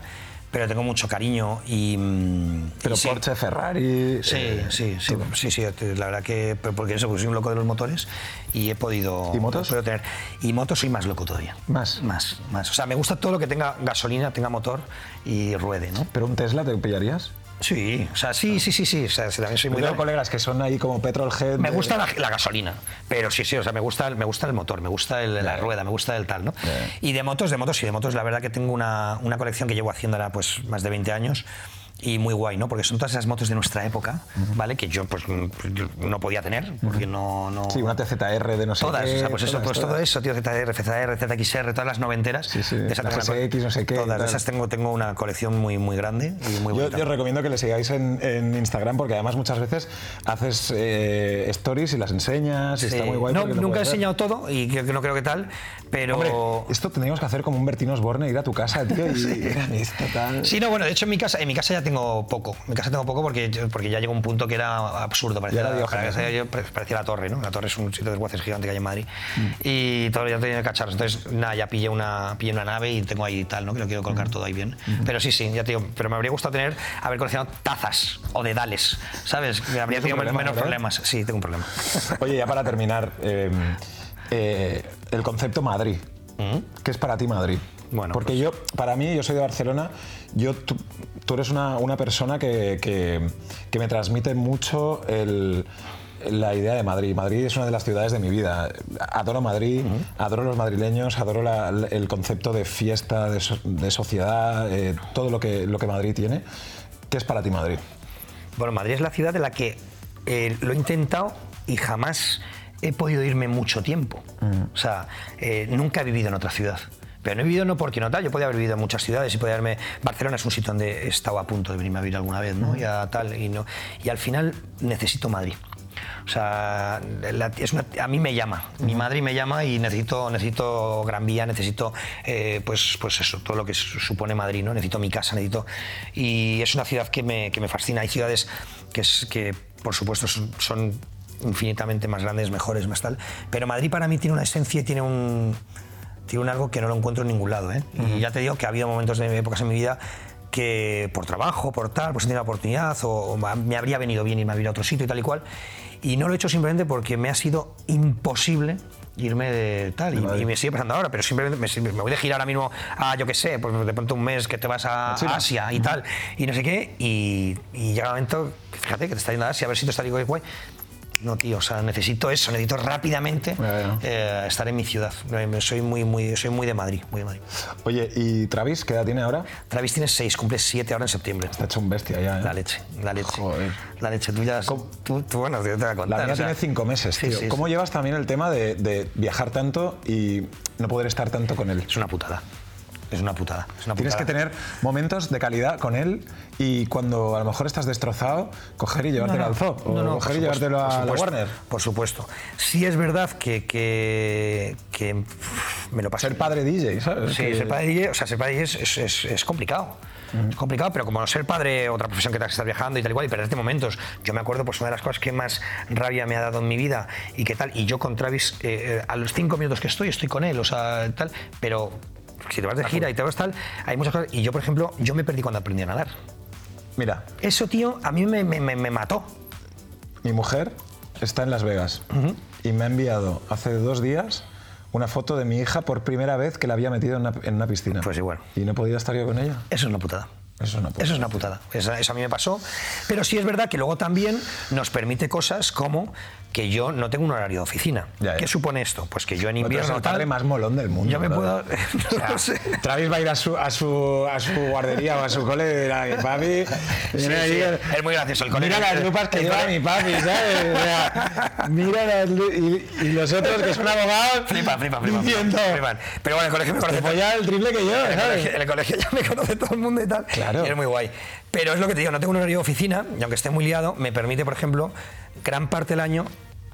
Pero tengo mucho cariño y... mm, Pero y sí. Porsche, Ferrari... Sí, eh, sí, sí, sí, sí, la verdad que porque eso, soy un loco de los motores y he podido, ¿Y motos? he podido tener. Y motos soy más loco todavía. ¿Más? Más, más. O sea, me gusta todo lo que tenga gasolina, tenga motor y ruede, ¿no? ¿Pero un Tesla te pillarías? Sí, o sea, sí, sí, sí, sí. O sea, también soy muy tengo colegas que son ahí como petrolhead. me gusta la, la gasolina, pero sí, sí, o sea, me gusta, el- me gusta el motor, me gusta el- la rueda, me gusta el tal, ¿no? Y de motos, de motos, sí, de motos, la verdad que tengo una, una colección que llevo haciendo ahora pues más de 20 años y muy guay, ¿no? Porque son todas esas motos de nuestra época, ¿vale? Que yo pues no podía tener, porque no... no Sí, una TZR de no sé Todas, qué, o sea, pues eso, todas, pues todo eso, tío, ZR, FZR, ZXR, todas las noventeras. Sí, sí, de esas la GSX, no sé qué, Todas, de esas tengo, tengo una colección muy, muy grande y muy Yo, bonita. yo os recomiendo que le sigáis en, en Instagram porque además muchas veces haces eh, stories y las enseñas y Sí. está muy guay. No, nunca he enseñado todo y que no creo que tal, pero... Hombre, esto tendríamos que hacer como un Bertino Osborne, ir a tu casa, tío, y esto tal. Sí, no, bueno, de hecho en mi casa, en mi casa ya tengo poco. En mi casa tengo poco porque, porque ya llegó un punto que era absurdo. Parecía, la, parecía, parecía la torre, ¿no? La torre es un sitio de desguaces gigante que hay en Madrid. Y todo ya tenía cacharros. Entonces, nada, ya pillé una, pillé una nave y tengo ahí tal, ¿no? Que lo quiero colocar todo ahí bien. Pero sí, sí, ya te digo, pero me habría gustado tener, haber coleccionado tazas o dedales, ¿sabes? Me habría tenido menos problemas. Sí, tengo un problema. Oye, ya para terminar, eh, eh, el concepto Madrid. ¿Qué es para ti Madrid? Bueno, Porque pues- yo, para mí, yo soy de Barcelona, yo, tú, tú eres una, una persona que, que- que me transmite mucho el- la idea de Madrid. Madrid es una de las ciudades de mi vida. Adoro Madrid, adoro los madrileños, adoro la- el concepto de fiesta, de, so- de sociedad, eh, todo lo que, lo que Madrid tiene. ¿Qué es para ti Madrid? Bueno, Madrid es la ciudad de la que eh, lo he intentado y jamás he podido irme mucho tiempo. O sea, eh, nunca he vivido en otra ciudad. Pero no he vivido no porque no tal, yo podía haber vivido en muchas ciudades y podía haberme... Barcelona es un sitio donde he estado a punto de venirme a vivir alguna vez, ¿no? Y, a tal, y, no, y al final necesito Madrid. O sea, la- es una- a mí me llama, mi madre me llama y necesito, necesito Gran Vía, necesito eh, pues, pues eso, todo lo que su- supone Madrid, ¿no? Necesito mi casa, necesito... Y es una ciudad que me, que me fascina. Hay ciudades que, es, que por supuesto, son, son infinitamente más grandes, mejores, más tal. Pero Madrid para mí tiene una esencia y tiene un, tiene un algo que no lo encuentro en ningún lado. ¿eh? Y ya te digo que ha habido momentos de épocas en mi vida que por trabajo, por tal, pues he tenido la oportunidad o, o me habría venido bien irme a vivir a otro sitio y tal y cual. Y no lo he hecho simplemente porque me ha sido imposible irme de tal. Y, y me sigue pasando ahora, pero simplemente me, me voy de gira ahora mismo a, yo qué sé, pues de pronto un mes que te vas a, China. Asia y tal, y no sé qué. Y, y llega el momento, fíjate, que te está yendo a Asia a ver si te está digo, guay. No, tío, o sea, necesito eso, necesito rápidamente eh, estar en mi ciudad. Soy muy, muy, soy muy de Madrid, muy de Madrid. Oye, ¿y Travis qué edad tiene ahora? Travis tiene seis, cumple siete ahora en septiembre. Está hecho un bestia ya, ¿eh? La leche, la leche. Joder. La leche, tú ya. Tú, tú, bueno, te voy a contar. La mía o sea, tiene cinco meses, sí, tío. sí, ¿Cómo sí. llevas también el tema de, de viajar tanto y no poder estar tanto con él? Es una putada. Es una putada. Es una Tienes que putada. tener momentos de calidad con él y cuando a lo mejor estás destrozado, coger y llevártelo al zoo. O No, no, coger y llevártelo a la Warner. Por supuesto. Sí es verdad que, que, que, me lo paso. Ser padre DJ, ¿sabes? Sí, Que- ser padre DJ, o sea, ser padre DJ es, es- es- es complicado. Es complicado, pero como ser padre, otra profesión que te estás viajando y tal igual, y perderte momentos. Yo me acuerdo, pues una de las cosas que más rabia me ha dado en mi vida y qué tal, y yo con Travis, eh, eh, a los cinco minutos que estoy, estoy con él, o sea, tal, pero si te vas de gira y te vas tal, hay muchas cosas. Y yo, por ejemplo, yo me perdí cuando aprendí a nadar. Mira, Eso, tío, a mí me, me- me- me mató. mi mujer está en Las Vegas y me ha enviado hace dos días una foto de mi hija por primera vez que la había metido en una, en una piscina. Pues igual. Y no podía estar yo con ella. Eso es una putada. Eso es una putada. Eso es una putada. Eso, eso a mí me pasó. Pero sí es verdad que luego también nos permite cosas como que yo no tengo un horario de oficina. Ya, ya. ¿Qué supone esto? Pues que yo en Pero invierno el padre tal, más molón del mundo. Yo me puedo. no sé. Travis va a ir a su, a su, a su guardería o a su cole y dirá, "Mi papi. Sí, sí, es muy gracioso el colegio. Mira las lupas que El lleva cole- mi papi, ¿sabes? O sea, mira las y, y los otros que son abogados. Flipa, flipa, flipa. Diciendo, flipan. Pero bueno, el colegio me conoce todo. folla el triple que yo, el, colegio, el ya me conoce todo el mundo y tal. Claro. Y es muy guay. Pero es lo que te digo, no tengo un horario de oficina y aunque esté muy liado, me permite, por ejemplo, gran parte del año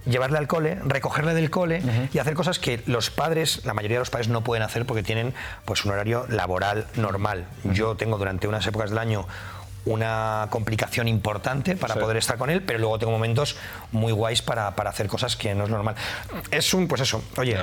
llevarle al cole, recogerle del cole y hacer cosas que los padres, la mayoría de los padres no pueden hacer porque tienen pues un horario laboral normal. Yo tengo durante unas épocas del año una complicación importante para Sí. poder estar con él, pero luego tengo momentos muy guays para, para hacer cosas que no es normal. Es un, pues eso, oye,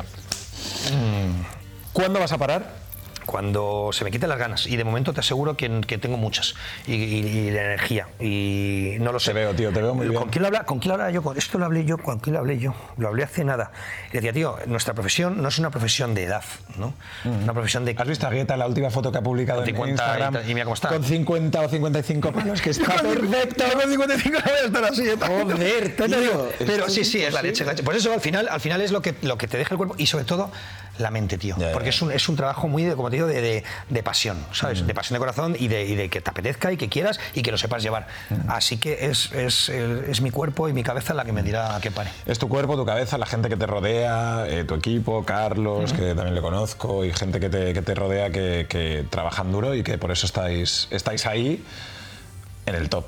¿Cuándo vas a parar? Cuando se me quiten las ganas. Y de momento te aseguro que, que tengo muchas. Y, y- y la energía. Y no lo sé. Te veo, tío, te veo muy ¿Con bien. quién lo habla? ¿Con quién lo hablaba yo? Con- Esto lo hablé yo. ¿Con quién lo hablé yo? Lo hablé hace nada. Y decía, tío, nuestra profesión no es una profesión de edad, ¿no? Es una profesión de... ¿Has visto a Guetta la última foto que ha publicado Con en 50 y Instagram? tal, y mira cómo está. Con 50 o 55 palos, que está perfecto. Con 55 voy a estar así. ¿eh? Joder, tío, Pero esto sí, sí, es la leche, la leche. Pues eso al final, al final es lo que, lo que te deja el cuerpo y sobre todo la mente, tío. Ya, ya, Porque es un, es un trabajo muy, de, como digo, de, de- de pasión, ¿sabes? De pasión de corazón y de, y de que te apetezca y que quieras y que lo sepas llevar. Así que es, es, es mi cuerpo y mi cabeza la que me dirá a qué pare. Es tu cuerpo, tu cabeza, la gente que te rodea, eh, tu equipo, Carlos, que también le conozco, y gente que te, que te rodea que, que trabajan duro y que por eso estáis, estáis ahí en el top.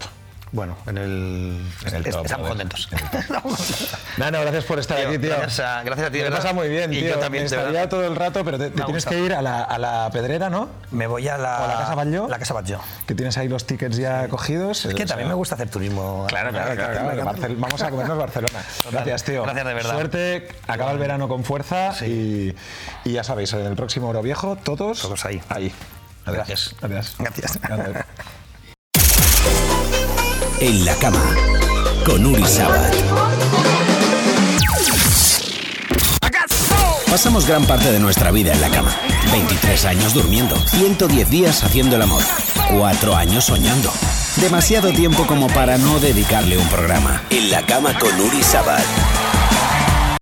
Bueno, en el... En el top, estamos contentos. Contentos. Nano, gracias por estar Tío, aquí, tío. gracias a- gracias a ti, Me pasa muy bien, Y tío. yo también, estaría todo el rato, pero te, te tienes que ir a la, a la pedrera, ¿no? Me voy a la... ¿O a la Casa Batlló? La Casa Batlló. Que tienes ahí los tickets ya cogidos. Es que también me gusta hacer turismo. Claro, claro, claro. claro. Barcel- vamos a comernos Barcelona. Gracias, tío. Gracias de verdad. Suerte, acaba el verano con fuerza y, y ya sabéis, en el próximo Oro Viejo, todos, Todos ahí. Ahí. Gracias. Gracias. Gracias. Gracias. En la cama, con Uri Sabat. Pasamos gran parte de nuestra vida en la cama. 23 años durmiendo, 110 días haciendo el amor, 4 años soñando. Demasiado tiempo como para no dedicarle un programa. En la cama con Uri Sabat.